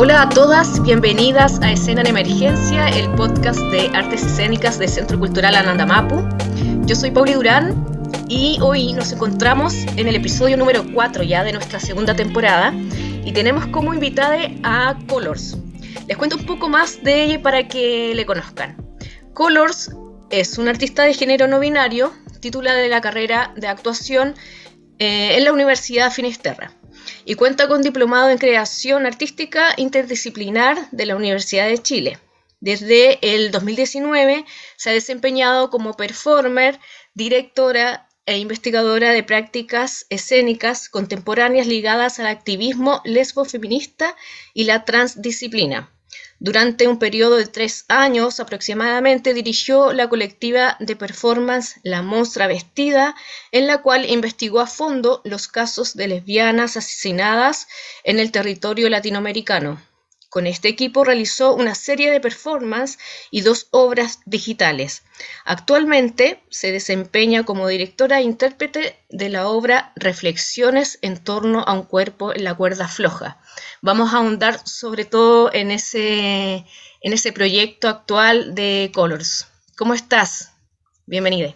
Hola a todas, bienvenidas a Escena en Emergencia, el podcast de artes escénicas del Centro Cultural Anandamapu. Yo soy Pauli Durán y hoy nos encontramos en el episodio número 4 ya de nuestra segunda temporada y tenemos como invitada a Colors. Les cuento un poco más de ella para que le conozcan. Colors es una artista de género no binario, titulada de la carrera de actuación eh, en la Universidad Finisterra y cuenta con diplomado en creación artística interdisciplinar de la Universidad de Chile. Desde el 2019 se ha desempeñado como performer, directora e investigadora de prácticas escénicas contemporáneas ligadas al activismo lesbo-feminista y la transdisciplina. Durante un periodo de tres años aproximadamente dirigió la colectiva de performance La Monstra Vestida, en la cual investigó a fondo los casos de lesbianas asesinadas en el territorio latinoamericano. Con este equipo realizó una serie de performances y dos obras digitales. Actualmente se desempeña como directora e intérprete de la obra Reflexiones en torno a un cuerpo en la cuerda floja. Vamos a ahondar sobre todo en ese, en ese proyecto actual de Colors. ¿Cómo estás? Bienvenida.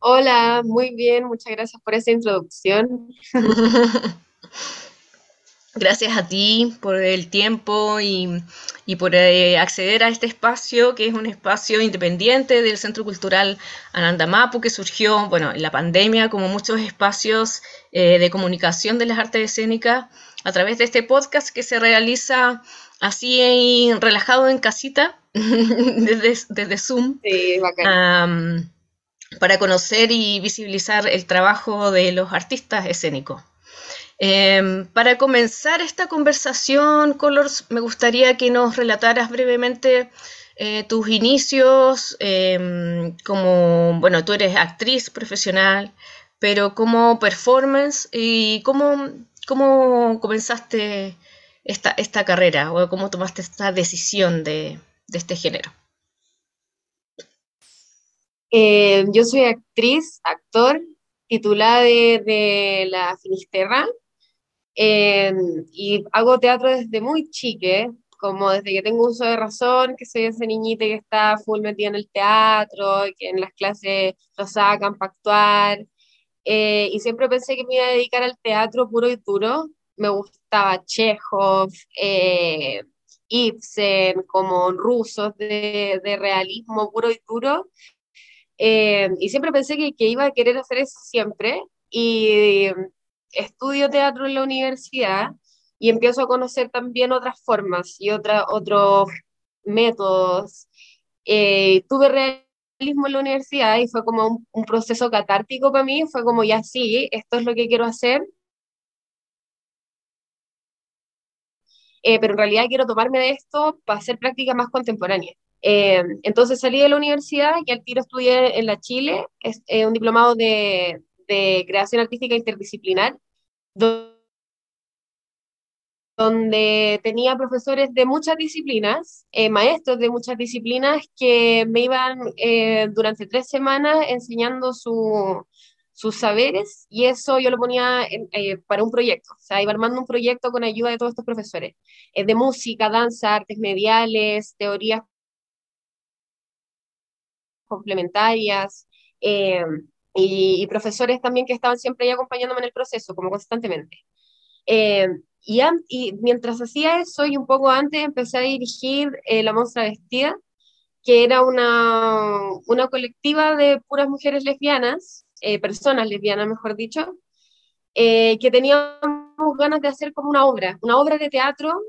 Hola, muy bien, muchas gracias por esa introducción. Gracias a ti por el tiempo y, por eh, acceder a este espacio, que es un espacio independiente del Centro Cultural Anandamapu, que surgió bueno, en la pandemia, como muchos espacios eh, de comunicación de las artes escénicas, a través de este podcast que se realiza así relajado en casita, desde, Zoom. para conocer y visibilizar el trabajo de los artistas escénicos. Em, para comenzar esta conversación, Colors, me gustaría que nos relataras brevemente eh, tus inicios em, como, bueno, tú eres actriz profesional, pero como performance y cómo, cómo comenzaste esta, esta carrera o cómo tomaste esta decisión de, este género. Eh, yo soy actriz, actor, titulada de, de la Finisterra, Em, y hago teatro desde muy chique, como desde que tengo uso de razón, que soy ese niñita que está full metida en el teatro, que en las clases lo sacan para actuar. Eh, y siempre pensé que me iba a dedicar al teatro puro y duro. Me gustaba Chekhov, eh, Ibsen, como rusos de, de, realismo puro y duro. Eh, y siempre pensé que, que, iba a querer hacer eso siempre. Y estudio teatro en la universidad y empiezo a conocer también otras formas y otra, otros métodos. Eh, tuve realismo en la universidad y fue como un, proceso catártico para mí, fue como ya sí, esto es lo que quiero hacer. Eh, pero en realidad quiero tomarme de esto para hacer práctica más contemporánea. Eh, entonces salí de la universidad y al tiro estudié en la Chile, es, un diplomado de, de creación artística interdisciplinar, donde tenía profesores de muchas disciplinas, eh, maestros de muchas disciplinas que me iban eh, durante tres semanas enseñando sus saberes y eso yo lo ponía eh, para un proyecto, o sea, iba armando un proyecto con ayuda de todos estos profesores, de música, danza, artes mediales, teorías complementarias y, profesores también que estaban siempre ahí acompañándome en el proceso, como constantemente. Eh, y, y, mientras hacía eso, y un poco antes, empecé a dirigir eh, La Monstra Vestida, que era una, una colectiva de puras mujeres lesbianas, eh, personas lesbianas, mejor dicho, que teníamos ganas de hacer como una obra, una obra de teatro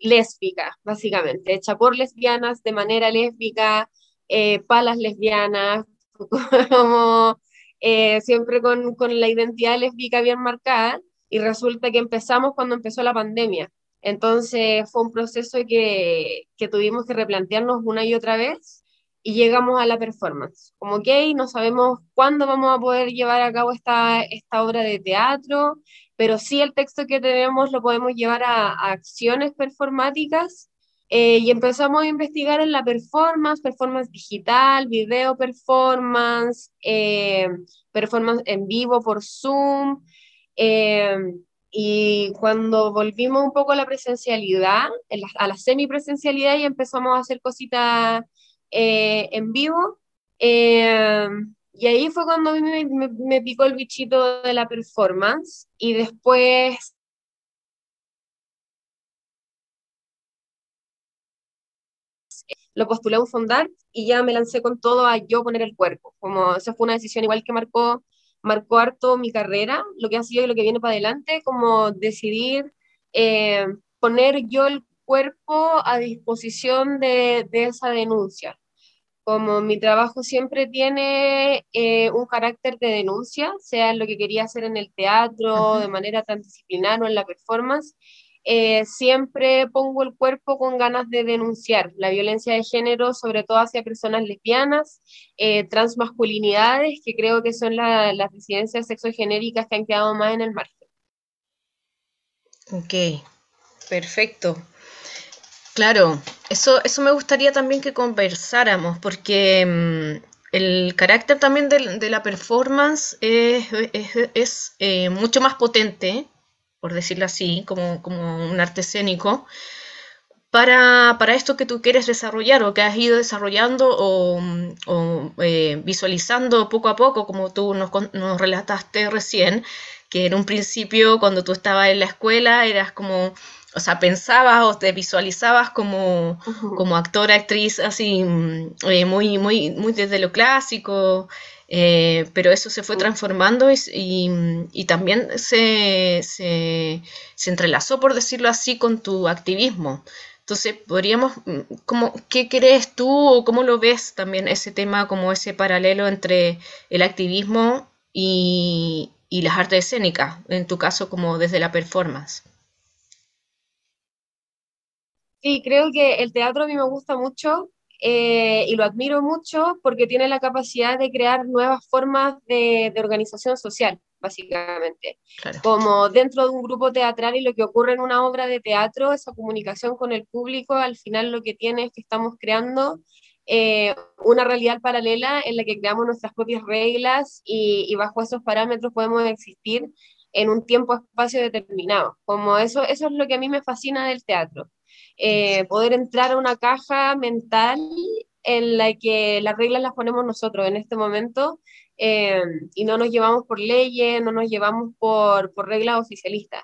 lésbica, básicamente, hecha por lesbianas, de manera lésbica, para las lesbianas, como eh, siempre con, con, la identidad lésbica bien marcada, y resulta que empezamos cuando empezó la pandemia. Entonces fue un proceso que, que tuvimos que replantearnos una y otra vez y llegamos a la performance. Como que no sabemos cuándo vamos a poder llevar a cabo esta, esta obra de teatro, pero sí el texto que tenemos lo podemos llevar a acciones performáticas eh, y empezamos a investigar en la performance, performance digital, video performance, eh, performance en vivo por Zoom. Eh, Y cuando volvimos un poco a la presencialidad, a la semipresencialidad y empezamos a hacer cositas eh, en vivo, eh, y ahí fue cuando mí me, me, picó el bichito de la performance y después lo postulé a un fondar y ya me lancé con todo a yo poner el cuerpo. Como esa fue una decisión igual que marcó, marcó harto mi carrera, lo que ha sido y lo que viene para adelante, como decidir eh, poner yo el cuerpo a disposición de, de, esa denuncia. Como mi trabajo siempre tiene eh, un carácter de denuncia, sea lo que quería hacer en el teatro, de manera transdisciplinar o en la performance, eh, siempre pongo el cuerpo con ganas de denunciar la violencia de género, sobre todo hacia personas lesbianas, eh, transmasculinidades, que creo que son las disidencias sexogenéricas que han quedado más en el margen. Ok, perfecto. Claro, eso, eso me gustaría también que conversáramos, porque mm, el carácter también de, la performance es, eh, mucho más potente por decirlo así, como, un arte escénico, para, esto que tú quieres desarrollar o que has ido desarrollando o, eh, visualizando poco a poco, como tú nos, nos, relataste recién, que en un principio cuando tú estabas en la escuela eras como, o sea, pensabas o te visualizabas como, como actora, actriz, así, mm, eh, muy, muy, muy desde lo clásico, eh, pero eso se fue transformando y, también se, entrelazó, por decirlo así, con tu activismo. Entonces, podríamos, mm, ¿cómo, ¿qué crees tú o cómo lo ves también ese tema, como ese paralelo entre el activismo y, y las artes escénicas, en tu caso como desde la performance? Sí, creo que el teatro a mí me gusta mucho eh, y lo admiro mucho porque tiene la capacidad de crear nuevas formas de, organización social, básicamente. Como dentro de un grupo teatral y lo que ocurre en una obra de teatro, esa comunicación con el público, al final lo que tiene es que estamos creando eh, una realidad paralela en la que creamos nuestras propias reglas y, y bajo esos parámetros podemos existir en un tiempo-espacio determinado. Como eso, eso es lo que a mí me fascina del teatro eh, poder entrar a una caja mental en la que las reglas las ponemos nosotros en este momento eh, y no nos llevamos por leyes, no nos llevamos por, por reglas oficialistas.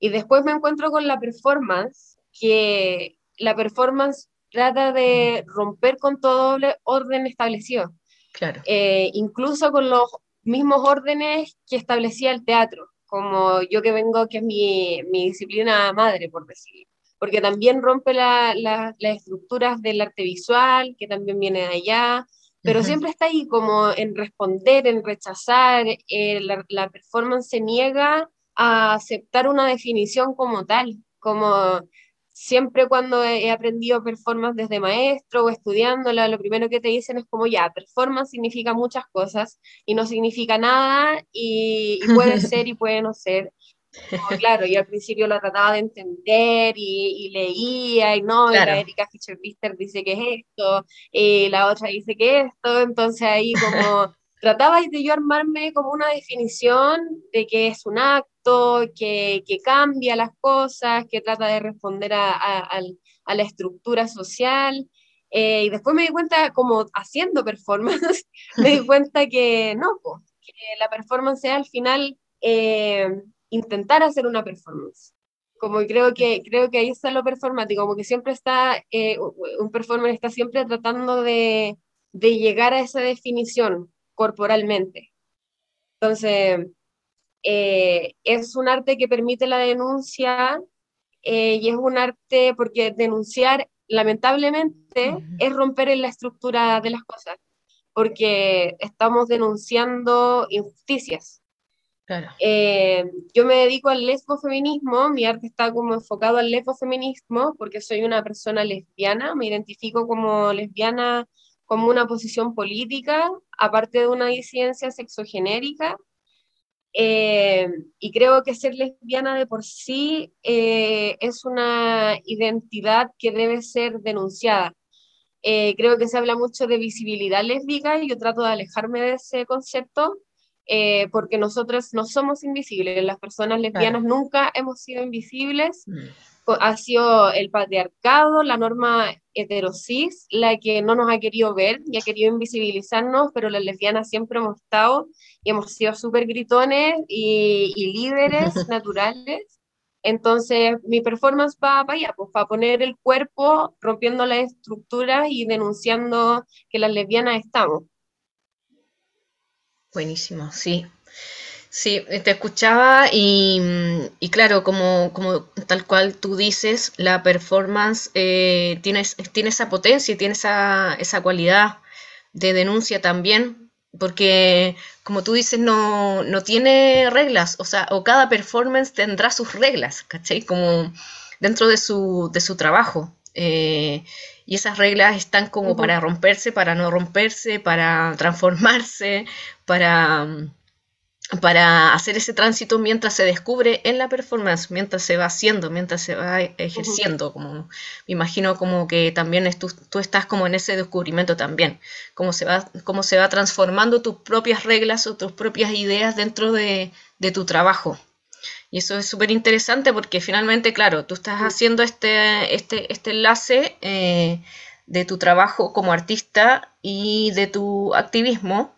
Y después me encuentro con la performance, que la performance trata de romper con todo orden establecido. Claro. Eh, incluso con los mismos órdenes que establecía el teatro, como yo que vengo, que es mi, mi disciplina madre, por decirlo porque también rompe las estructuras del arte visual, que también viene de allá, pero siempre está ahí como en responder, en rechazar, eh, la, performance se niega a aceptar una definición como tal, como siempre cuando he aprendido performance desde maestro o estudiándola, lo primero que te dicen es como ya, performance significa muchas cosas y no significa nada y puede ser y puede no ser claro, yo al principio lo trataba de entender y, leía, y no, la Erika Fischer-Bister dice que es esto, y la otra dice que es esto, entonces ahí como trataba de yo armarme como una definición de que es un acto, que, que cambia las cosas, que trata de responder a, a, a la estructura social. Eh, y después me di cuenta, como haciendo performance, me di cuenta que no, que la performance al final eh, intentar hacer una performance. Como creo que, creo que ahí está lo performático, como que siempre está, eh, un performer está siempre tratando de, de llegar a esa definición corporalmente. Entonces, eh, es un arte que permite la denuncia eh, y es un arte porque denunciar, lamentablemente, es romper en la estructura de las cosas, porque estamos denunciando injusticias. Eh, yo me dedico al lesbofeminismo, mi arte está como enfocado al lesbofeminismo porque soy una persona lesbiana, me identifico como lesbiana como una posición política, aparte de una disidencia sexogenérica, eh, y creo que ser lesbiana de por sí eh, es una identidad que debe ser denunciada. creo que se habla mucho de visibilidad lésbica y yo trato de alejarme de ese concepto eh, porque nosotros no somos invisibles, las personas lesbianas nunca hemos sido invisibles, mm. ha sido el patriarcado, la norma heterosis, la que no nos ha querido ver y ha querido invisibilizarnos, pero las lesbianas siempre hemos estado y hemos sido súper gritones y, y líderes naturales. Entonces, mi performance va para allá, pues para poner el cuerpo, rompiendo las estructuras y denunciando que las lesbianas estamos. Buenísimo, sí. Sí, te escuchaba y, claro, como, como, tal cual tú dices, la performance eh, tiene, tiene, esa potencia, tiene esa, esa cualidad de denuncia también, porque como tú dices, no, no, tiene reglas, o sea, o cada performance tendrá sus reglas, ¿cachai? Como dentro de su, de su trabajo. Eh, y esas reglas están como para romperse, para no romperse, para transformarse, para, para hacer ese tránsito mientras se descubre en la performance, mientras se va haciendo, mientras se va ejerciendo, como me imagino como que también tú, tú, estás como en ese descubrimiento también, cómo se va, cómo se va transformando tus propias reglas o tus propias ideas dentro de, de tu trabajo. Y eso es súper interesante porque finalmente, claro, tú estás haciendo este, este, este enlace eh, de tu trabajo como artista y de tu activismo.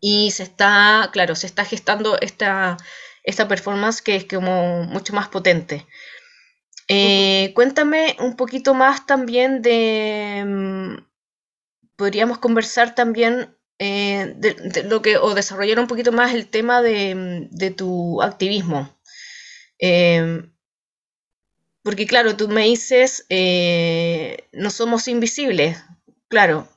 Y se está, claro, se está gestando esta, esta performance que es como mucho más potente. Eh, cuéntame un poquito más también de... Mm, podríamos conversar también eh, de, lo que, o desarrollar un poquito más el tema de, tu activismo. Em, porque claro, tú me dices, eh, no somos invisibles, claro,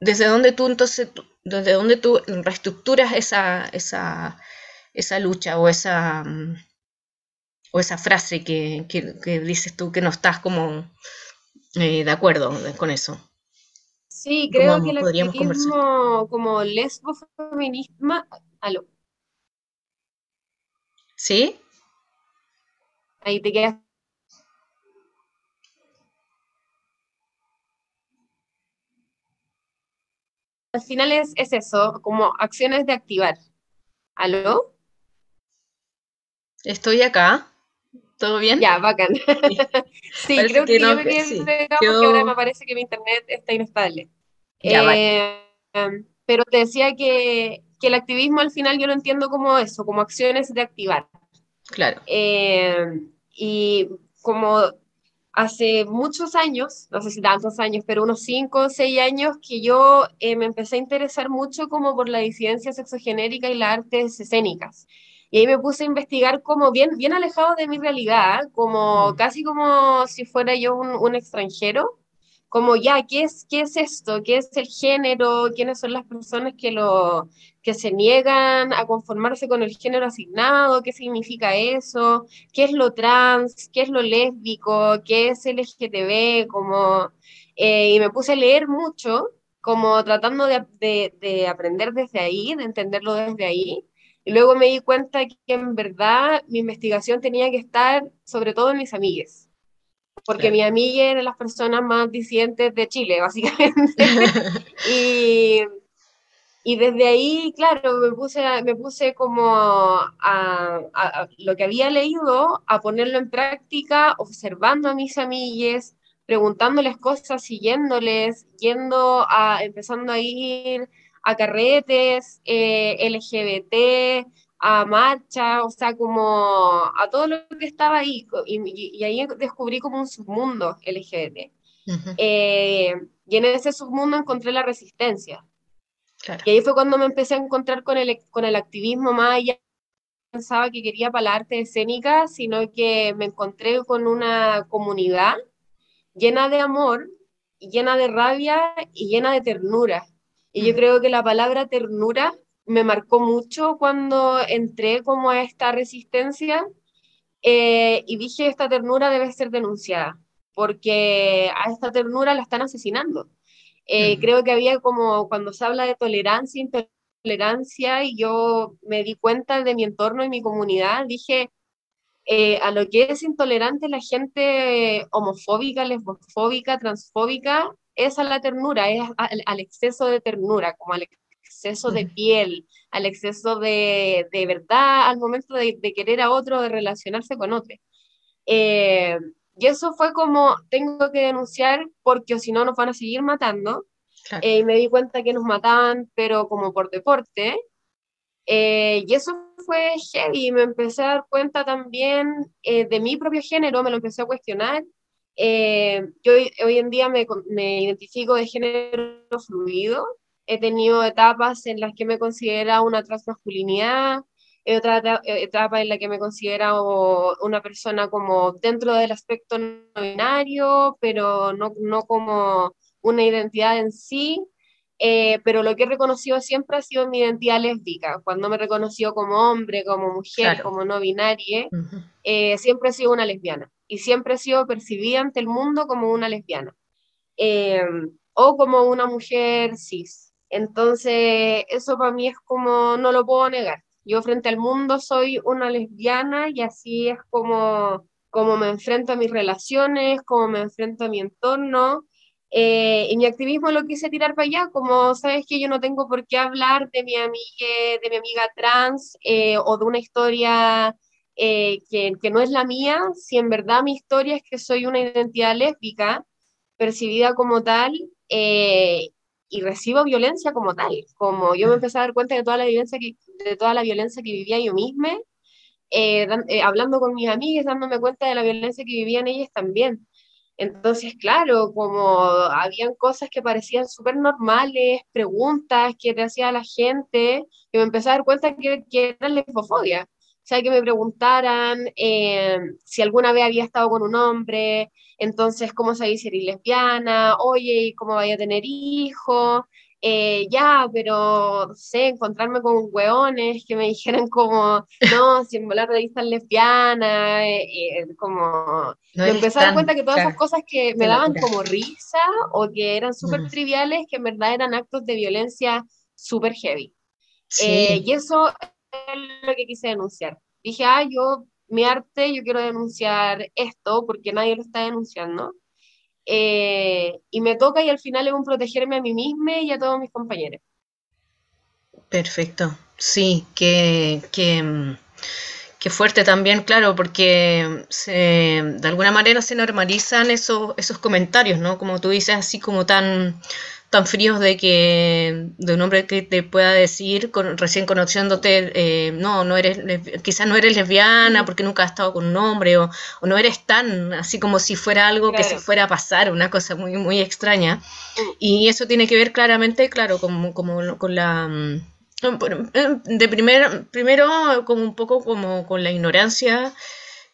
¿desde dónde tú entonces, desde dónde tú reestructuras esa, esa, esa lucha o esa, o esa frase que, que, dices tú que no estás como eh, de acuerdo con eso? Sí, creo que el activismo como lesbofeminismo... Aló. ¿Sí? Ahí te quedas. Al final es, es eso, como acciones de activar. ¿Aló? Estoy acá. ¿Todo bien? Ya, bacán. Sí, creo que, yo me quedé porque ahora me parece que mi internet está inestable. Eh, pero te decía que, que, el activismo al final yo lo entiendo como eso, como acciones de activar. Claro. Eh, y como hace muchos años, no sé si tantos años, pero unos cinco o seis años que yo eh, me empecé a interesar mucho como por la disidencia sexogenérica y las artes escénicas. Y ahí me puse a investigar como bien, bien alejado de mi realidad, como mm. casi como si fuera yo un, un, extranjero, como ya, ¿qué es, ¿qué es esto? ¿Qué es el género? ¿Quiénes son las personas que, lo, que se niegan a conformarse con el género asignado? ¿Qué significa eso? ¿Qué es lo trans? ¿Qué es lo lésbico? ¿Qué es LGTB? Como, eh, y me puse a leer mucho, como tratando de, de, de aprender desde ahí, de entenderlo desde ahí. Y luego me di cuenta que en verdad mi investigación tenía que estar sobre todo en mis amigues, porque mi amiga eran las personas más disidentes de Chile, básicamente. y, y, desde ahí, claro, me puse, me puse como a, a, lo que había leído, a ponerlo en práctica, observando a mis amigues, preguntándoles cosas, siguiéndoles, yendo a, empezando a ir a carretes eh, LGBT, a marcha, o sea, como a todo lo que estaba ahí. Y, ahí descubrí como un submundo LGBT. Eh, y en ese submundo encontré la resistencia. Y ahí fue cuando me empecé a encontrar con el, con el activismo más allá. Pensaba que quería para la arte escénica, sino que me encontré con una comunidad llena de amor, llena de rabia y llena de ternura. Y yo mm. creo que la palabra ternura me marcó mucho cuando entré como a esta resistencia eh, y dije, esta ternura debe ser denunciada, porque a esta ternura la están asesinando. Eh, mm. Creo que había como cuando se habla de tolerancia, intolerancia, y yo me di cuenta de mi entorno y mi comunidad, dije, eh, a lo que es intolerante la gente homofóbica, lesbofóbica, transfóbica, es a la ternura, es al, exceso de ternura, como al exceso de piel, al exceso de, de verdad al momento de, de, querer a otro, de relacionarse con otro. Eh, y eso fue como, tengo que denunciar porque si no nos van a seguir matando. Eh, y me di cuenta que nos mataban, pero como por deporte. Eh, y eso fue heavy, me empecé a dar cuenta también de mi propio género, me lo empecé a cuestionar eh, yo hoy en día me, me, identifico de género fluido. He tenido etapas en las que me considera una transmasculinidad, otra etapa en la que me considero una persona como dentro del aspecto no binario, pero no, no como una identidad en sí. Eh, pero lo que he reconocido siempre ha sido mi identidad lésbica. Cuando me he reconocido como hombre, como mujer, como no binaria, eh, siempre he sido una lesbiana y siempre he sido percibida ante el mundo como una lesbiana eh, o como una mujer cis. Entonces, eso para mí es como, no lo puedo negar. Yo frente al mundo soy una lesbiana y así es como, como me enfrento a mis relaciones, como me enfrento a mi entorno eh, y mi activismo lo quise tirar para allá, como sabes que yo no tengo por qué hablar de mi amiga, de mi amiga trans eh, o de una historia eh, que, que, no es la mía, si en verdad mi historia es que soy una identidad lésbica percibida como tal y recibo violencia como tal, como yo me empecé a dar cuenta de toda la violencia que, de toda la violencia que vivía yo misma, hablando con mis amigas, dándome cuenta de la violencia que vivían ellas también. Entonces, claro, como habían cosas que parecían súper normales, preguntas que te hacía la gente, que me empecé a dar cuenta que, que era lesbofobia. O sea, que me preguntaran eh, si alguna vez había estado con un hombre, entonces, ¿cómo se dice ser lesbiana? Oye, ¿cómo vaya a tener hijos? Eh, ya, pero no sé, encontrarme con hueones que me dijeran como, no, si en volar están lesbiana, eh, eh, como, me empecé a dar cuenta que todas esas cosas que me daban como risa o que eran súper triviales, que en verdad eran actos de violencia súper heavy. y eso es lo que quise denunciar. Dije, ah, yo, mi arte, yo quiero denunciar esto porque nadie lo está denunciando. Eh, y me toca y al final es un protegerme a mí misma y a todos mis compañeros. Perfecto, sí, que, que, fuerte también, claro, porque de alguna manera se normalizan esos, esos comentarios, ¿no? Como tú dices, así como tan tan fríos de que de un hombre que te pueda decir recién conociéndote eh, no no eres quizás no eres lesbiana porque nunca has estado con un hombre o, no eres tan así como si fuera algo que se fuera a pasar una cosa muy muy extraña. Y eso tiene que ver claramente claro como, como con la mm, de primer, primero como un poco como con la ignorancia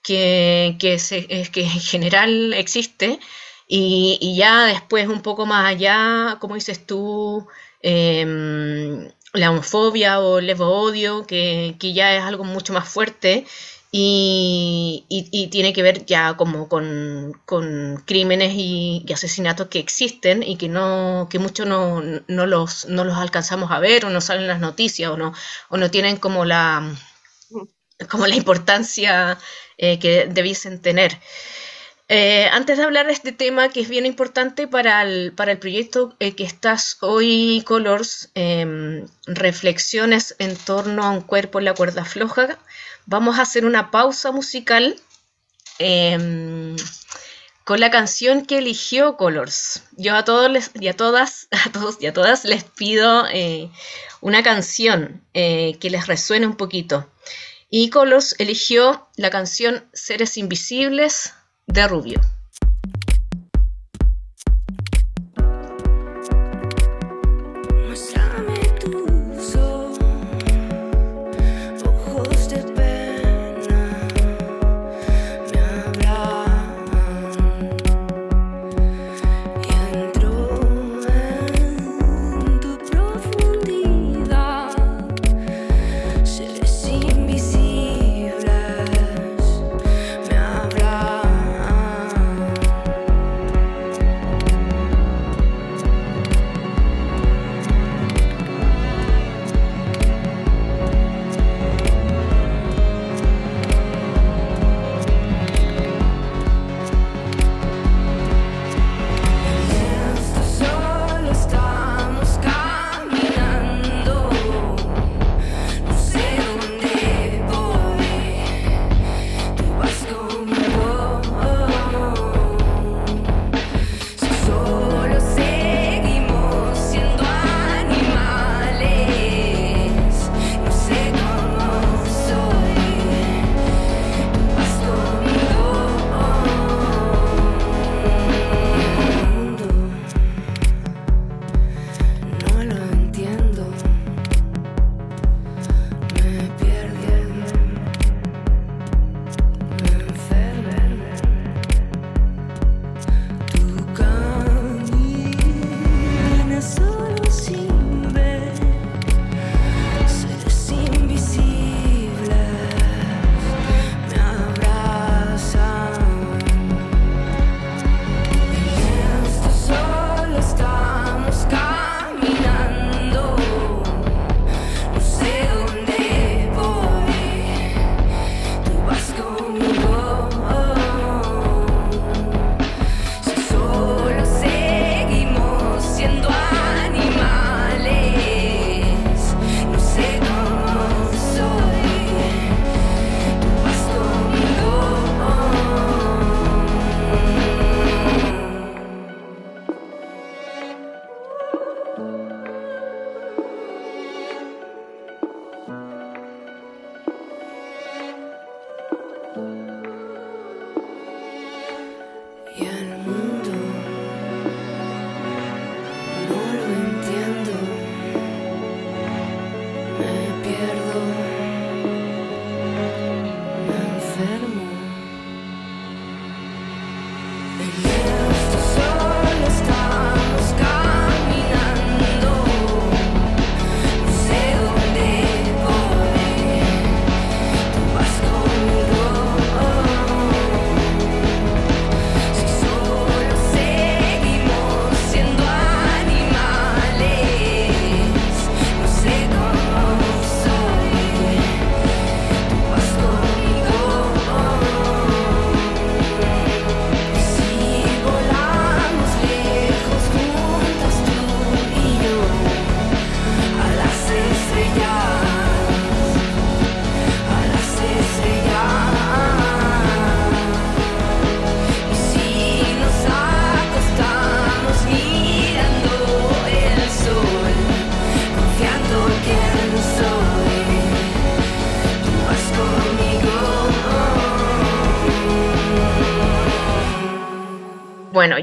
que, que, se, que en general existe y, ya después, un poco más allá, como dices tú, em, la homofobia o el odio, que, que, ya es algo mucho más fuerte y, y, tiene que ver ya como con, con crímenes y, asesinatos que existen y que no que muchos no, no, los, no los alcanzamos a ver o no salen las noticias o no, o no tienen como la, como la importancia eh, que debiesen tener. Eh, antes de hablar de este tema que es bien importante para el, para el proyecto eh, que estás hoy, Colors, em, reflexiones en torno a un cuerpo en la cuerda floja, vamos a hacer una pausa musical em, con la canción que eligió Colors. Yo a todos y a todas, a todos y a todas les pido eh, una canción que les resuene un poquito. Y Colors eligió la canción Seres Invisibles de Rubio.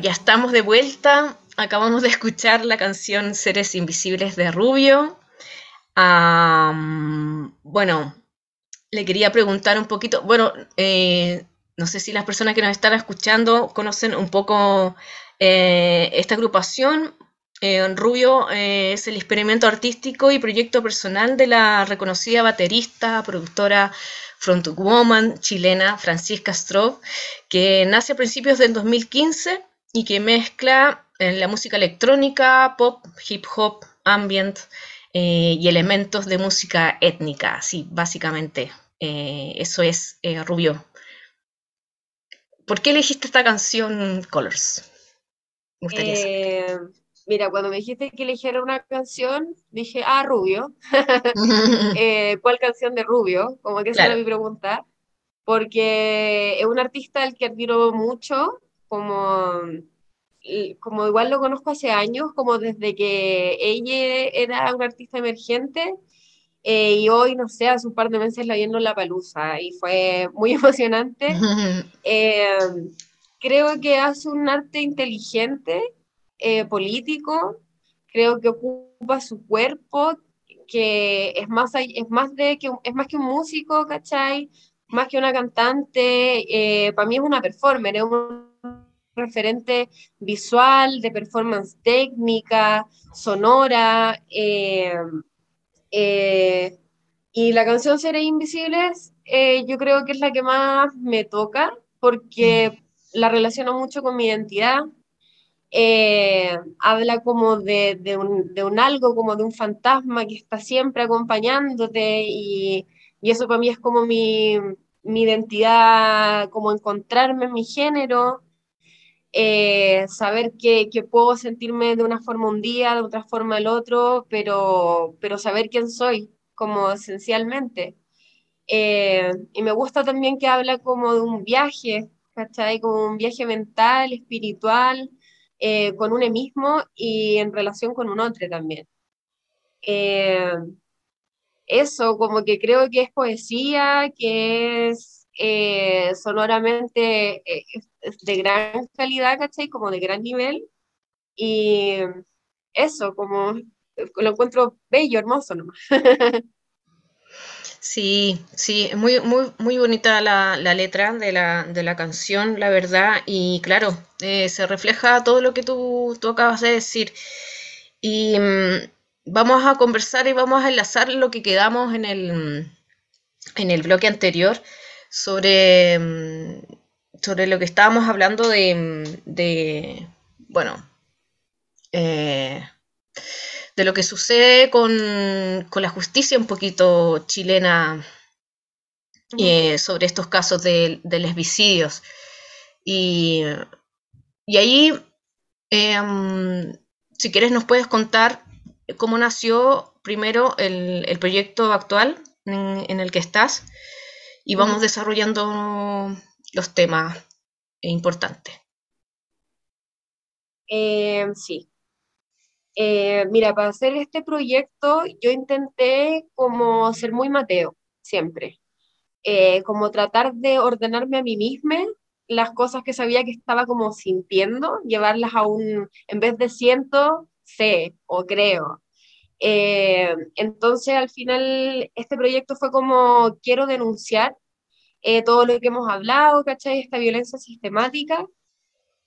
Ya estamos de vuelta. Acabamos de escuchar la canción Seres Invisibles de Rubio. bueno, le quería preguntar un poquito, bueno, eh, no sé si las personas que nos están escuchando conocen un poco eh, esta agrupación. Eh, Rubio es el experimento artístico y proyecto personal de la reconocida baterista, productora frontwoman chilena Francisca Stroh, que nace a principios del 2015 y que mezcla la música electrónica, pop, hip hop, ambient y elementos de música étnica, así básicamente. Eh, eso es eh, Rubio. ¿Por qué elegiste esta canción Colors? Eh, mira, cuando me dijiste que eligiera una canción, dije, ah, Rubio. ¿Cuál canción de Rubio? Como que esa era mi pregunta. Porque es un artista al que admiro mucho, como, como igual lo conozco hace años, como desde que ella era una artista emergente eh, y hoy, no sé, hace un par de meses la vi en La Palusa y fue muy emocionante. Eh, creo que hace un arte inteligente, eh, político, creo que ocupa su cuerpo, que es más, es más, de, que, es más que un músico, ¿cachai? Más que una cantante, para mí es una performer, es un referente visual, de performance técnica, sonora. Eh, y la canción Seres Invisibles, eh, yo creo que es la que más me toca porque mm. la relaciono mucho con mi identidad. Eh, habla como de, de, un, de, un, algo, como de un fantasma que está siempre acompañándote y, y eso para mí es como mi, mi, identidad, como encontrarme en mi género, eh, saber que, que, puedo sentirme de una forma un día, de otra forma el otro, pero, pero saber quién soy, como esencialmente. Eh, y me gusta también que habla como de un viaje, ¿cachai? Como un viaje mental, espiritual, eh, con uno mismo y en relación con un otro también. eso, como que creo que es poesía, que es eh, sonoramente eh, de gran calidad, ¿cachai? Como de gran nivel. Y eso, como lo encuentro bello, hermoso nomás. Sí, sí, muy, muy, muy bonita la, letra de la, de la, canción, la verdad, y claro, eh, se refleja todo lo que tú, tú acabas de decir. Y mm, vamos a conversar y vamos a enlazar lo que quedamos en el, en el bloque anterior, sobre, mm, sobre lo que estábamos hablando de, mm, bueno, eh, de lo que sucede con, la justicia un poquito chilena eh, sobre estos casos de, de lesbicidios. Y, ahí, eh, mm, si quieres, nos puedes contar cómo nació primero el, proyecto actual en, el que estás y vamos desarrollando los temas importantes. Eh, sí. Eh, mira, para hacer este proyecto yo intenté como ser muy Mateo, siempre. Eh, como tratar de ordenarme a mí misma las cosas que sabía que estaba como sintiendo, llevarlas a un, en vez de siento, sé o creo. Eh, entonces, al final, este proyecto fue como quiero denunciar eh, todo lo que hemos hablado, ¿cachai? Esta violencia sistemática.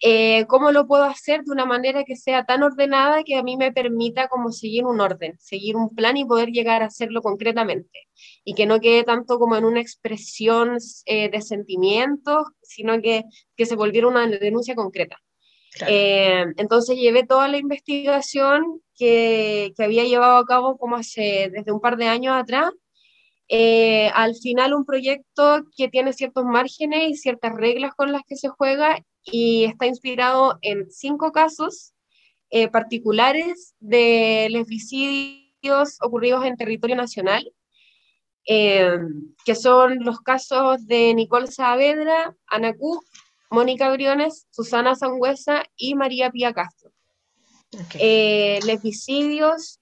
Eh, ¿Cómo lo puedo hacer de una manera que sea tan ordenada que a mí me permita como seguir un orden, seguir un plan y poder llegar a hacerlo concretamente? Y que no quede tanto como en una expresión de sentimientos, sino que, que se volviera una denuncia concreta. Eh, entonces llevé toda la investigación que, que, había llevado a cabo como hace desde un par de años atrás. Eh, al final un proyecto que tiene ciertos márgenes y ciertas reglas con las que se juega y está inspirado en cinco casos eh, particulares de lesbicidios ocurridos en territorio nacional, que son los casos de Nicole Saavedra, Anacú Mónica Briones, Susana Sangüesa y María Pía Castro. Okay. Eh,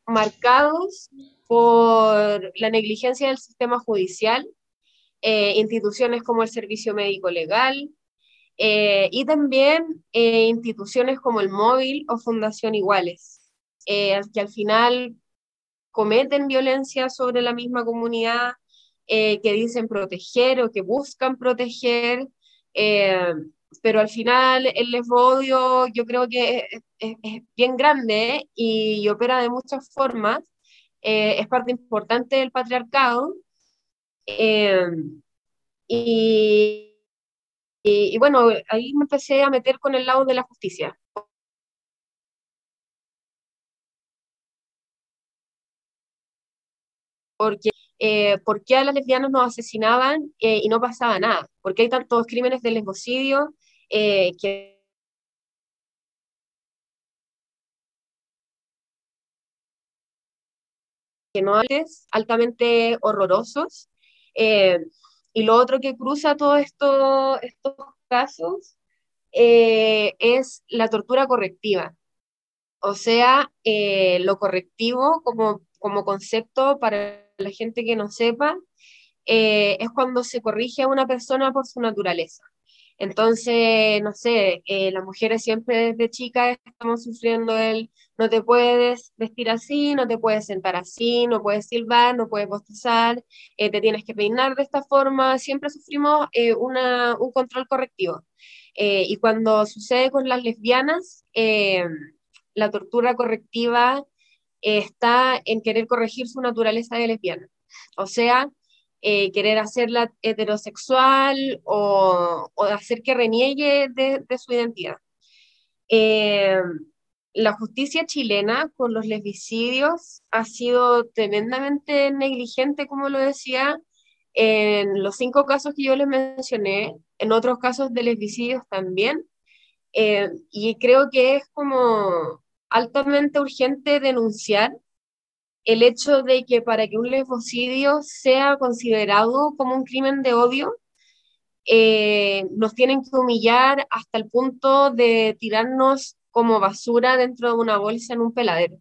marcados por la negligencia del sistema judicial, eh, instituciones como el Servicio Médico Legal, Eh, y también eh, instituciones como el Móvil o Fundación Iguales, que al final cometen violencia sobre la misma comunidad, que dicen proteger o que buscan proteger, pero al final el lesbodio yo creo que es, bien grande y opera de muchas formas, es parte importante del patriarcado. y y, bueno, ahí me empecé a meter con el lado de la justicia. Porque, eh, ¿por qué a las lesbianas nos asesinaban eh, y no pasaba nada? ¿Por qué hay tantos crímenes de lesbocidio eh, que no es altamente horrorosos. Y lo otro que cruza todos esto, estos casos es la tortura correctiva. O sea, lo correctivo como, como concepto para la gente que no sepa, eh, es cuando se corrige a una persona por su naturaleza. Entonces, no sé, eh, las mujeres siempre desde chicas estamos sufriendo el no te puedes vestir así, no te puedes sentar así, no puedes silbar, no puedes bostezar, eh, te tienes que peinar de esta forma, siempre sufrimos eh, una, un control correctivo. y cuando sucede con las lesbianas, la tortura correctiva está en querer corregir su naturaleza de lesbiana. O sea, eh, querer hacerla heterosexual o, o, hacer que reniegue de, su identidad. Eh, la justicia chilena con los lesbicidios ha sido tremendamente negligente, como lo decía, en los cinco casos que yo les mencioné, en otros casos de lesbicidios también, eh, y creo que es como altamente urgente denunciar el hecho de que para que un lesbocidio sea considerado como un crimen de odio, eh, nos tienen que humillar hasta el punto de tirarnos como basura dentro de una bolsa en un peladero.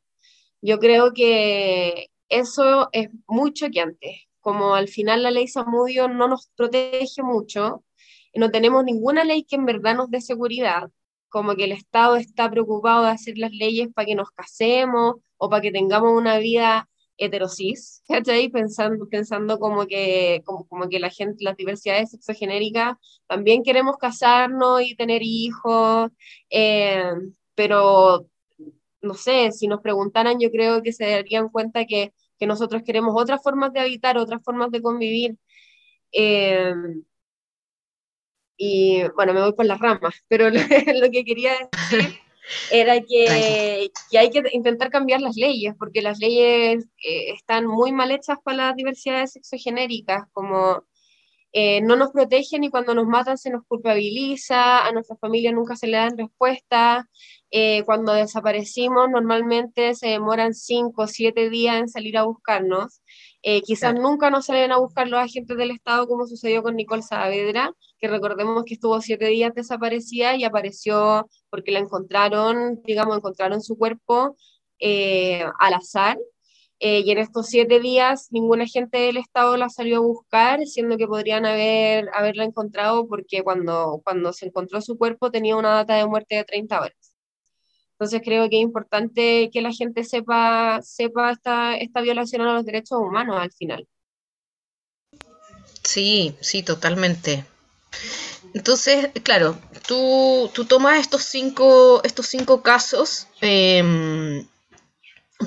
Yo creo que eso es mucho que antes. Como al final la ley Samudio no nos protege mucho, y no tenemos ninguna ley que en verdad nos dé seguridad, como que el Estado está preocupado de hacer las leyes para que nos casemos o para que tengamos una vida heterosis, ¿cachai? Pensando, pensando como que, como, que la gente, las diversidades sexogenéricas, también queremos casarnos y tener hijos, eh, pero no sé, si nos preguntaran, yo creo que se darían cuenta que, que nosotros queremos otras formas de habitar, otras formas de convivir. Eh, y bueno, me voy por las ramas, pero lo, que quería decir era que, que, hay que intentar cambiar las leyes, porque las leyes eh, están muy mal hechas para las diversidades sexogenéricas, como eh, no nos protegen y cuando nos matan se nos culpabiliza, a nuestra familia nunca se le dan respuesta, eh, cuando desaparecimos normalmente se demoran cinco o siete días en salir a buscarnos, eh, quizás nunca nos salen a buscar los agentes del Estado como sucedió con Nicole Saavedra, que recordemos que estuvo siete días desaparecida y apareció porque la encontraron, digamos, encontraron su cuerpo al azar. Eh, y en estos siete días ningún agente del Estado la salió a buscar, siendo que podrían haber, haberla encontrado porque cuando, cuando se encontró su cuerpo tenía una data de muerte de 30 horas. Entonces creo que es importante que la gente sepa, sepa esta, esta violación a los derechos humanos al final. Sí, sí, totalmente. Entonces, claro, tú, tú tomas estos cinco, estos cinco casos em,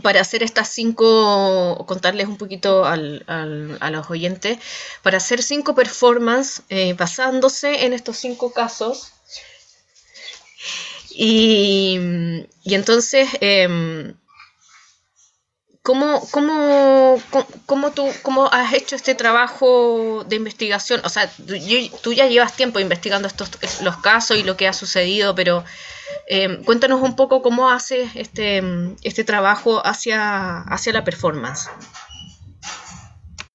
para hacer estas cinco, contarles un poquito a los oyentes, para hacer cinco performances eh, basándose en estos cinco casos. Y, entonces, eh, ¿cómo, cómo, cómo, tú cómo has hecho este trabajo de investigación? O sea, tú, ya llevas tiempo investigando estos los casos y lo que ha sucedido, pero em, cuéntanos un poco cómo haces este, este trabajo hacia, hacia la performance.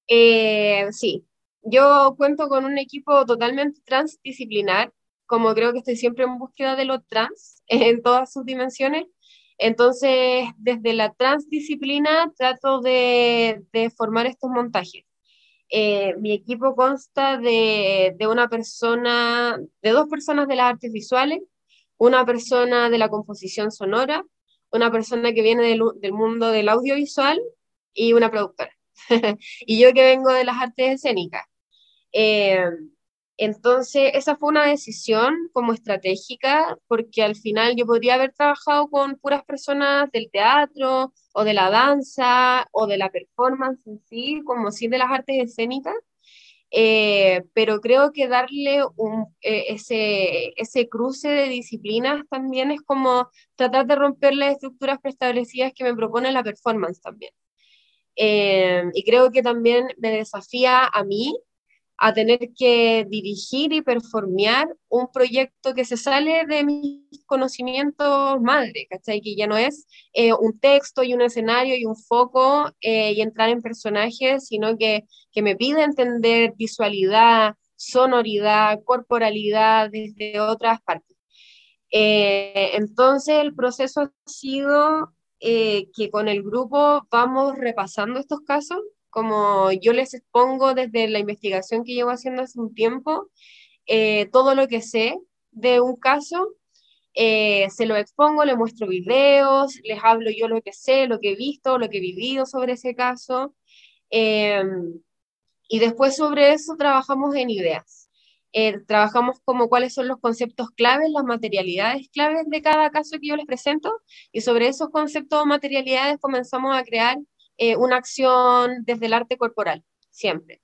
Eh, sí, yo cuento con un equipo totalmente transdisciplinar como creo que estoy siempre en búsqueda de lo trans en todas sus dimensiones. Entonces, desde la transdisciplina trato de, de formar estos montajes. Eh, mi equipo consta de, de, una persona, de dos personas de las artes visuales, una persona de la composición sonora, una persona que viene del, del mundo del audiovisual y una productora. y yo que vengo de las artes escénicas. Eh, entonces, esa fue una decisión como estratégica, porque al final yo podría haber trabajado con puras personas del teatro o de la danza o de la performance en sí, como sí de las artes escénicas, eh, pero creo que darle un, eh, ese, ese cruce de disciplinas también es como tratar de romper las estructuras preestablecidas que me propone la performance también. Eh, y creo que también me desafía a mí a tener que dirigir y performear un proyecto que se sale de mis conocimientos madre, ¿cachai? Que ya no es eh, un texto y un escenario y un foco eh, y entrar en personajes, sino que, que me pide entender visualidad, sonoridad, corporalidad desde otras partes. entonces el proceso ha sido eh, que con el grupo vamos repasando estos casos, como yo les expongo desde la investigación que llevo haciendo hace un tiempo, eh, todo lo que sé de un caso, eh, se lo expongo, le muestro videos, les hablo yo lo que sé, lo que he visto, lo que he vivido sobre ese caso, y después sobre eso trabajamos en ideas. Eh, trabajamos como cuáles son los conceptos claves, las materialidades claves de cada caso que yo les presento y sobre esos conceptos o materialidades comenzamos a crear eh, una acción desde el arte corporal, siempre.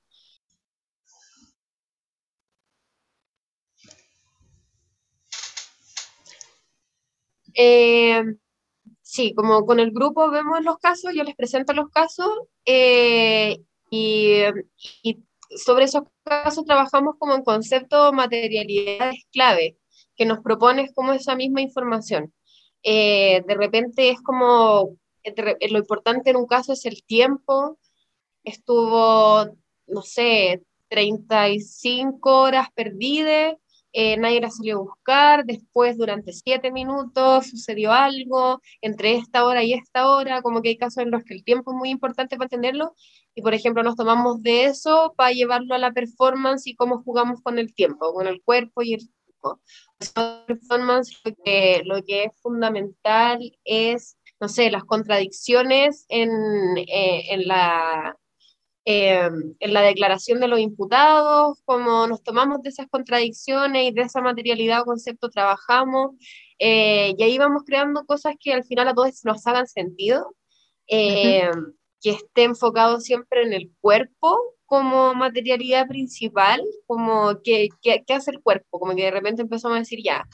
Eh, sí, como con el grupo vemos los casos, yo les presento los casos y, y sobre esos casos trabajamos como en concepto materialidades clave, que nos propones como esa misma información. Eh, de repente es como, lo importante en un caso es el tiempo, estuvo, no sé, 35 horas perdidas, eh, nadie la salió a buscar, después durante 7 minutos sucedió algo, entre esta hora y esta hora, como que hay casos en los que el tiempo es muy importante para entenderlo, y por ejemplo nos tomamos de eso para llevarlo a la performance y cómo jugamos con el tiempo, con el cuerpo y el tiempo. Performance lo que, lo que es fundamental es, no sé, las contradicciones en, eh, en la... Eh, en la declaración de los imputados, cómo nos tomamos de esas contradicciones y de esa materialidad o concepto trabajamos, eh, y ahí vamos creando cosas que al final a todos nos hagan sentido que esté enfocado siempre en el cuerpo como materialidad principal, como que, que, hace el cuerpo, como que de repente empezamos a decir ya,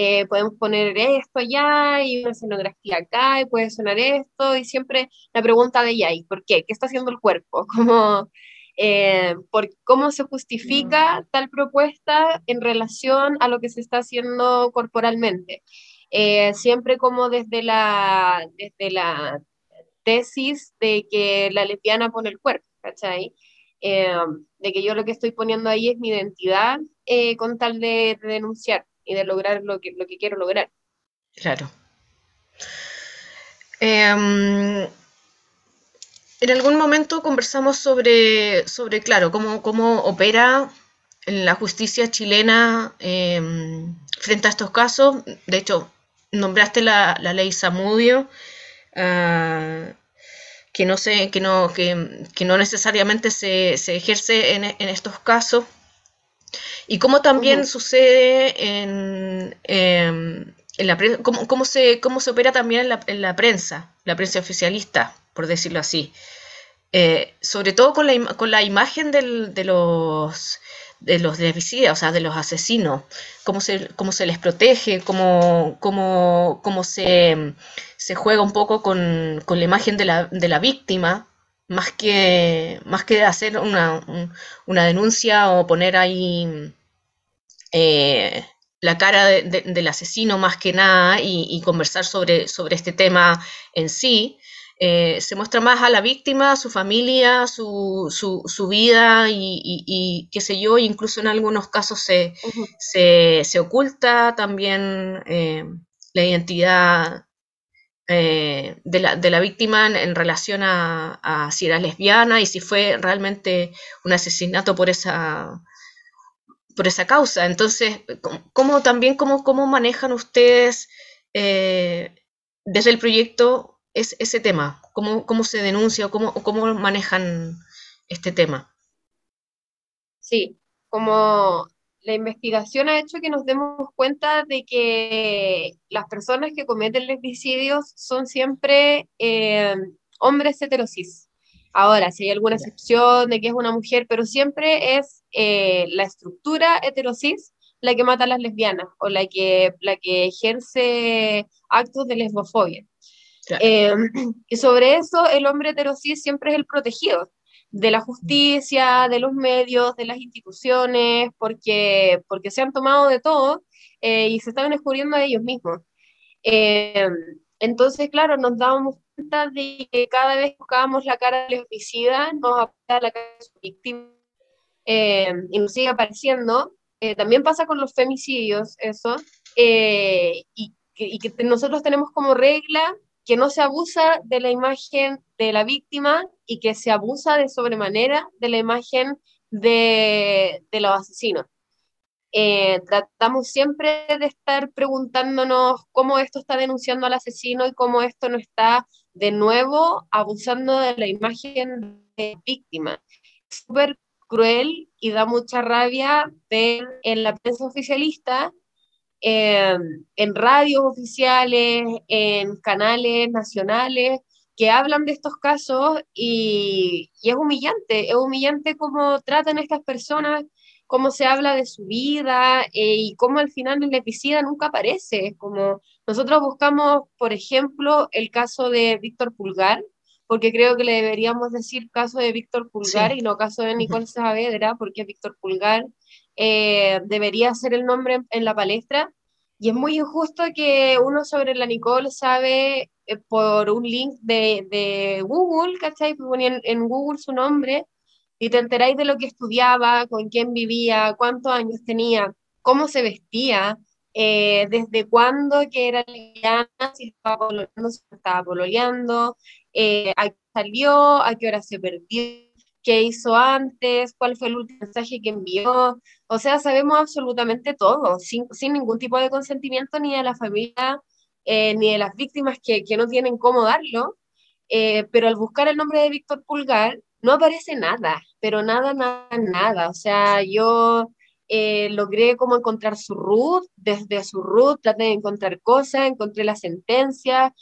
eh, podemos poner esto allá y una escenografía acá y puede sonar esto y siempre la pregunta de ya, ¿y por qué? ¿Qué está haciendo el cuerpo? Como, eh, por cómo se justifica mm. tal propuesta en relación a lo que se está haciendo corporalmente. Eh, siempre como desde la, desde la tesis de que la lesbiana pone el cuerpo, ¿cachai? Eh, de que yo lo que estoy poniendo ahí es mi identidad eh, con tal de, denunciar y de lograr lo que, lo que quiero lograr. Claro. Em, en algún momento conversamos sobre, sobre claro, cómo, cómo opera la justicia chilena em, frente a estos casos. De hecho, nombraste la, la ley Samudio, Ah, que, no se, que, no, que, no necesariamente se, ejerce en, estos casos. Y cómo también sucede en, em, en la cómo, cómo, se, cómo se opera también en la, en la prensa, la prensa oficialista, por decirlo así. Eh, sobre todo con la, con la imagen del, de los de los o sea, de los asesinos, cómo se, cómo se les protege, cómo, cómo, cómo se, se, juega un poco con, con la imagen de la, de la, víctima, más que, más que hacer una, una denuncia o poner ahí eh, la cara del asesino más que nada y, y, conversar sobre, sobre este tema en sí. Eh, se muestra más a la víctima, su familia, su, su, vida y, qué sé yo, incluso en algunos casos se, se, oculta también eh, la identidad eh, de, la, víctima en, relación a, si era lesbiana y si fue realmente un asesinato por esa, por esa causa. Entonces, ¿cómo, también cómo, cómo manejan ustedes eh, desde el proyecto ese tema? ¿Cómo, ¿Cómo, se denuncia o cómo, cómo manejan este tema? Sí, como la investigación ha hecho que nos demos cuenta de que las personas que cometen lesbicidios son siempre eh, hombres heterosis. Ahora, si hay alguna excepción de que es una mujer, pero siempre es eh, la estructura heterosis la que mata a las lesbianas o la que, la que ejerce actos de lesbofobia. Eh, y sobre eso, el hombre heterosis siempre es el protegido de la justicia, de los medios, de las instituciones, porque, porque se han tomado de todo eh, y se están descubriendo a ellos mismos. Eh, entonces, claro, nos dábamos cuenta de que cada vez que buscábamos la cara del homicida, nos aparecía la cara de su víctima eh, y nos sigue apareciendo. también pasa con los femicidios, eso, y, y que nosotros tenemos como regla que no se abusa de la imagen de la víctima y que se abusa de sobremanera de la imagen de, los asesinos. Eh, tratamos siempre de estar preguntándonos cómo esto está denunciando al asesino y cómo esto no está de nuevo abusando de la imagen de víctima. Súper cruel y da mucha rabia ver en la prensa oficialista en radios oficiales, en canales nacionales que hablan de estos casos y, es humillante, es humillante cómo tratan a estas personas, cómo se habla de su vida eh, y cómo al final el epicida nunca aparece. Como nosotros buscamos, por ejemplo, el caso de Víctor Pulgar, porque creo que le deberíamos decir caso de Víctor Pulgar y no caso de Nicole Saavedra, porque Víctor Pulgar eh, debería ser el nombre en, la palestra. Y es muy injusto que uno sobre la Nicole sabe eh, por un link de, de Google, ¿cachai? Ponían en Google su nombre y te enteráis de lo que estudiaba, con quién vivía, cuántos años tenía, cómo se vestía, eh, desde cuándo que era lesbiana, si estaba pololeando, si estaba pololeando, a qué salió, a qué hora se perdió qué hizo antes, cuál fue el último mensaje que envió. O sea, sabemos absolutamente todo, sin, ningún tipo de consentimiento ni de la familia eh, ni de las víctimas que, no tienen cómo darlo. Eh, pero al buscar el nombre de Víctor Pulgar, no aparece nada, pero nada, nada, nada. O sea, yo eh, logré como encontrar su root, desde su root traté de encontrar cosas, encontré la sentencia,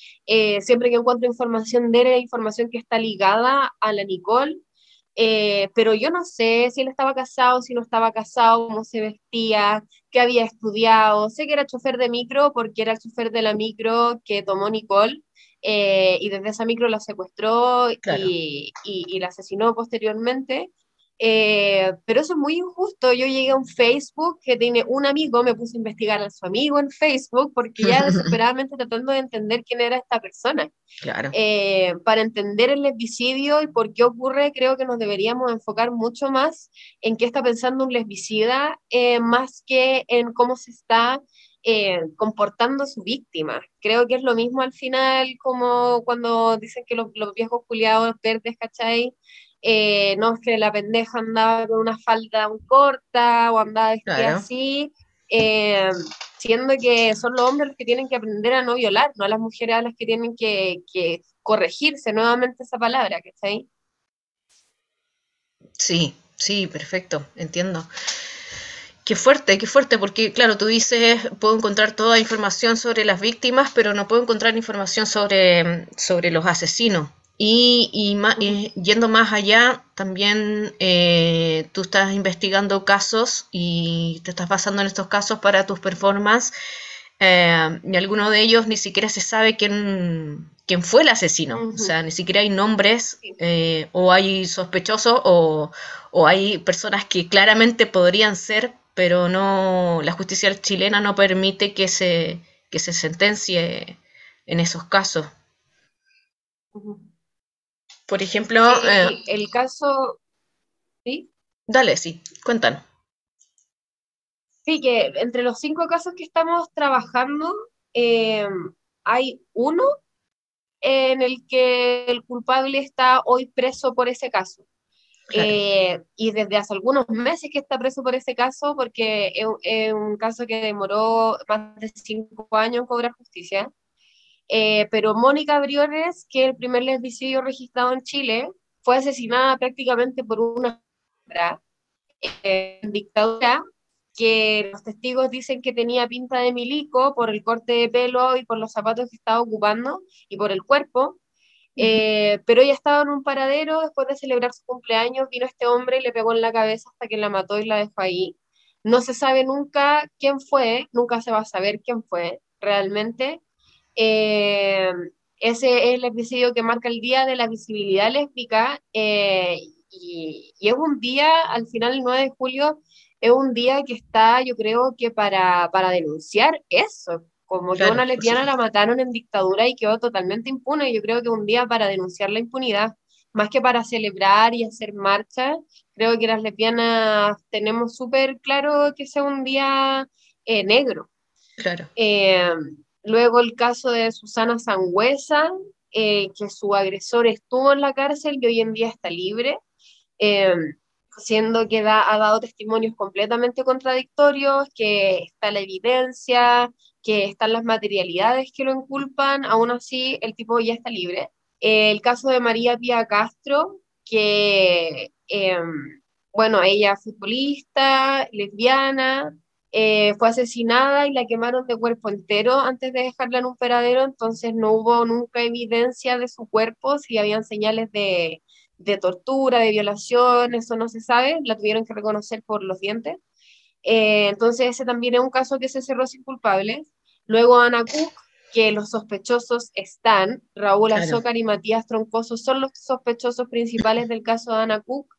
siempre que encuentro información de él, información que está ligada a la Nicole, eh, pero yo no sé si él estaba casado, si no estaba casado, cómo se vestía, qué había estudiado. Sé que era chofer de micro porque era el chofer de la micro que tomó Nicole eh, y desde esa micro la secuestró y, y, la asesinó posteriormente. Eh, pero eso es muy injusto. Yo llegué a un Facebook que tiene un amigo, me puse a investigar a su amigo en Facebook porque ya desesperadamente tratando de entender quién era esta persona. Claro. Eh, para entender el lesbicidio y por qué ocurre, creo que nos deberíamos enfocar mucho más en qué está pensando un lesbicida, eh, más que en cómo se está comportando su víctima. Creo que es lo mismo al final como cuando dicen que los, los viejos culiados verdes, ¿cachai? Eh, no es que la pendeja andaba con una falda muy corta o andaba vestida así, eh, siendo que son los hombres los que tienen que aprender a no violar, no las mujeres a las que tienen que, corregirse nuevamente esa palabra, que está ahí. Sí, sí, perfecto, entiendo. Qué fuerte, qué fuerte, porque claro, tú dices, puedo encontrar toda información sobre las víctimas, pero no puedo encontrar información sobre, sobre los asesinos. Y, yendo más allá, también eh, tú estás investigando casos y te estás basando en estos casos para tus performances. Eh, y alguno de ellos ni siquiera se sabe quién, quién fue el asesino. O sea, ni siquiera hay nombres eh, o hay sospechosos o, o, hay personas que claramente podrían ser, pero no la justicia chilena no permite que se, que se sentencie en esos casos. Por ejemplo... Eh, el caso... ¿Sí? Dale, sí, cuéntanos. Sí, que entre los cinco casos que estamos trabajando, eh, hay uno en el que el culpable está hoy preso por ese caso. Eh, y desde hace algunos meses que está preso por ese caso, porque es, un caso que demoró más de cinco años en cobrar justicia. Eh, pero Mónica Briones, que es el primer lesbicidio registrado en Chile, fue asesinada prácticamente por una en dictadura que los testigos dicen que tenía pinta de milico por el corte de pelo y por los zapatos que estaba ocupando y por el cuerpo, eh, pero ella estaba en un paradero después de celebrar su cumpleaños, vino este hombre y le pegó en la cabeza hasta que la mató y la dejó ahí. No se sabe nunca quién fue, nunca se va a saber quién fue realmente. Eh, ese es el episodio que marca el Día de la Visibilidad Lésbica eh, y, y, es un día, al final, el 9 de julio, es un día que está, yo creo que para, para denunciar eso, como que una lesbiana la mataron en dictadura y quedó totalmente impune, yo creo que un día para denunciar la impunidad, más que para celebrar y hacer marchas, creo que las lesbianas tenemos súper claro que sea un día eh, negro. Claro. Eh, luego el caso de Susana Sangüesa, eh, que su agresor estuvo en la cárcel y hoy en día está libre siendo que ha dado testimonios completamente contradictorios, que está la evidencia, que están las materialidades que lo inculpan, aún así el tipo ya está libre. el caso de María Pía Castro, que, em, bueno, ella futbolista, lesbiana, eh, fue asesinada y la quemaron de cuerpo entero antes de dejarla en un peradero, entonces no hubo nunca evidencia de su cuerpo, si habían señales de, de tortura, de violación, eso no se sabe, la tuvieron que reconocer por los dientes. Eh, entonces ese también es un caso que se cerró sin culpables. Luego Ana Cook, que los sospechosos están, Raúl Azócar y Matías Troncoso son los sospechosos principales del caso de Ana Cook.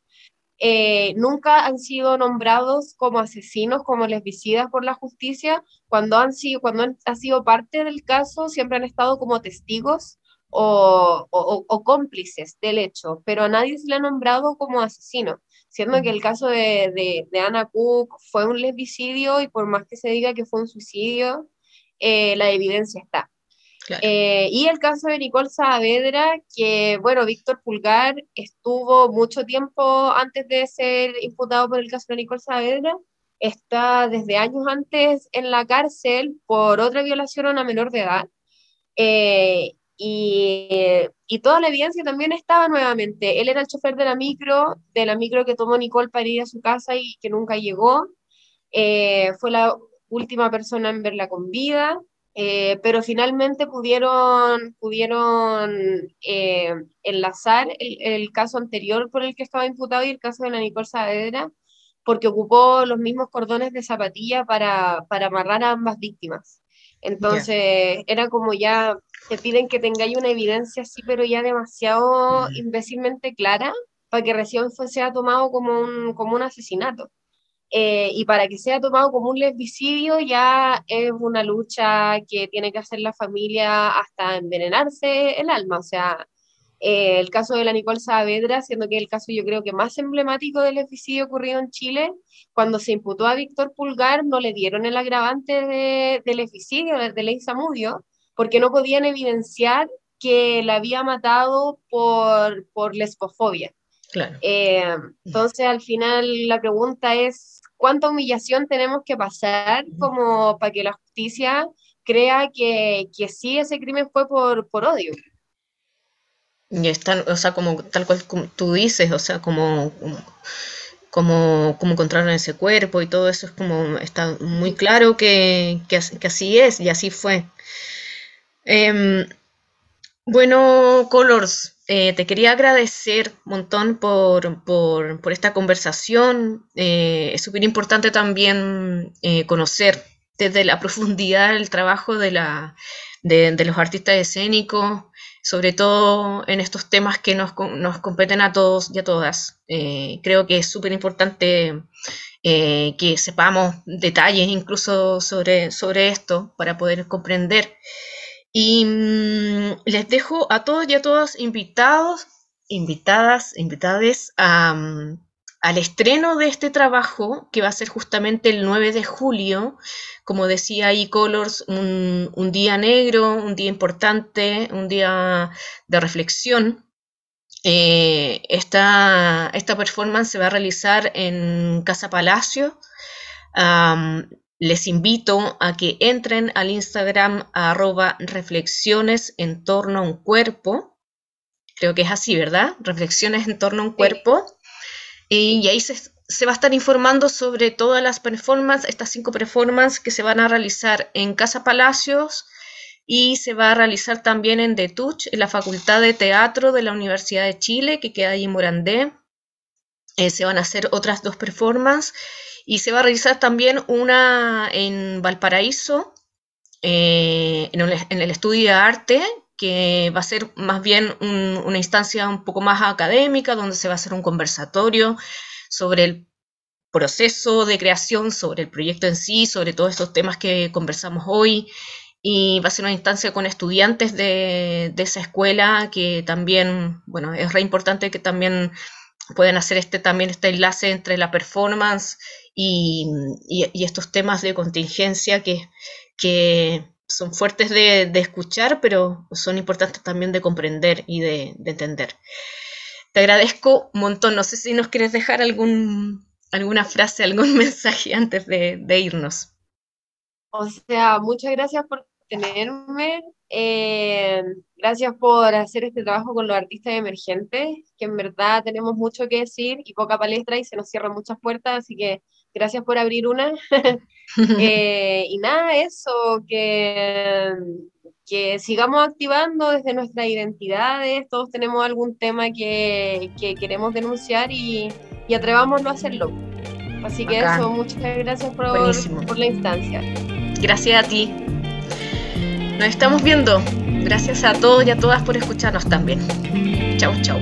Eh, nunca han sido nombrados como asesinos, como lesbicidas por la justicia. Cuando han sido, cuando han sido parte del caso, siempre han estado como testigos o, cómplices del hecho, pero a nadie se le ha nombrado como asesino, siendo que el caso de, de, Anna Cook fue un lesbicidio y por más que se diga que fue un suicidio, eh, la evidencia está. Eh, y el caso de Nicole Saavedra, que, bueno, Víctor Pulgar estuvo mucho tiempo antes de ser imputado por el caso de Nicole Saavedra, está desde años antes en la cárcel por otra violación a una menor de edad. Eh, y, y, toda la evidencia también estaba nuevamente. Él era el chofer de la micro, de la micro que tomó Nicole para ir a su casa y que nunca llegó. Eh, fue la última persona en verla con vida, eh, pero finalmente pudieron, pudieron eh, enlazar el, el, caso anterior por el que estaba imputado y el caso de la Nicole Saavedra, porque ocupó los mismos cordones de zapatilla para, para amarrar a ambas víctimas. Entonces, era como ya te piden que tengáis una evidencia así, pero ya demasiado imbécilmente clara, para que recién sea tomado como un, como un asesinato. Eh, y para que sea tomado como un lesbicidio ya es una lucha que tiene que hacer la familia hasta envenenarse el alma. O sea, eh, el caso de la Nicole Saavedra, siendo que el caso yo creo que más emblemático del lesbicidio ocurrido en Chile, cuando se imputó a Víctor Pulgar no le dieron el agravante de, del lesbicidio, de ley Samudio, porque no podían evidenciar que la había matado por, por lesbofobia. Claro. Eh, entonces, al final, la pregunta es, ¿cuánta humillación tenemos que pasar como para que la justicia crea que, que sí ese crimen fue por, por odio? Y están, o sea, como tal cual tú dices, o sea, como, como, como encontraron ese cuerpo y todo eso es como, está muy claro que, que, que así es y así fue. Em, bueno, Colors, eh, te quería agradecer un montón por, por, esta conversación. Eh, es súper importante también eh, conocer desde la profundidad el trabajo de, la, de, los artistas escénicos, sobre todo en estos temas que nos, nos competen a todos y a todas. creo que es súper importante que sepamos detalles incluso sobre, sobre esto para poder comprender. Y mm, les dejo a todos y a todas invitados, invitadas, invitades a, mm, al estreno de este trabajo, que va a ser justamente el 9 de julio, como decía e-Colors, un, un, día negro, un día importante, un día de reflexión. Eh, esta, esta, performance se va a realizar en Casa Palacio. Les invito a que entren al Instagram arroba reflexiones en torno a un cuerpo. Creo que es así, ¿verdad? Reflexiones en torno a un cuerpo. Y, ahí se, se, va a estar informando sobre todas las performances, estas cinco performances que se van a realizar en Casa Palacios y se va a realizar también en The Touch, en la Facultad de Teatro de la Universidad de Chile, que queda ahí en Morandé. Eh, se van a hacer otras dos performances y se va a realizar también una en Valparaíso, eh, en, el, estudio de arte, que va a ser más bien una instancia un poco más académica, donde se va a hacer un conversatorio sobre el proceso de creación, sobre el proyecto en sí, sobre todos estos temas que conversamos hoy. Y va a ser una instancia con estudiantes de, de esa escuela que también, bueno, es re importante que también pueden hacer este también este enlace entre la performance y, estos temas de contingencia que, que son fuertes de, escuchar, pero son importantes también de comprender y de, entender. Te agradezco un montón. No sé si nos quieres dejar algún, alguna frase, algún mensaje antes de, irnos. O sea, muchas gracias por tenerme. Eh, gracias por hacer este trabajo con los artistas emergentes, que en verdad tenemos mucho que decir y poca palestra y se nos cierran muchas puertas, así que gracias por abrir una. Eh, y nada, eso, que, que sigamos activando desde nuestras identidades, todos tenemos algún tema que, que queremos denunciar y, y, atrevámonos a hacerlo. Así que eso, muchas gracias por, por la instancia. Gracias a ti. Nos estamos viendo. Gracias a todos y a todas por escucharnos también. Chau, chau.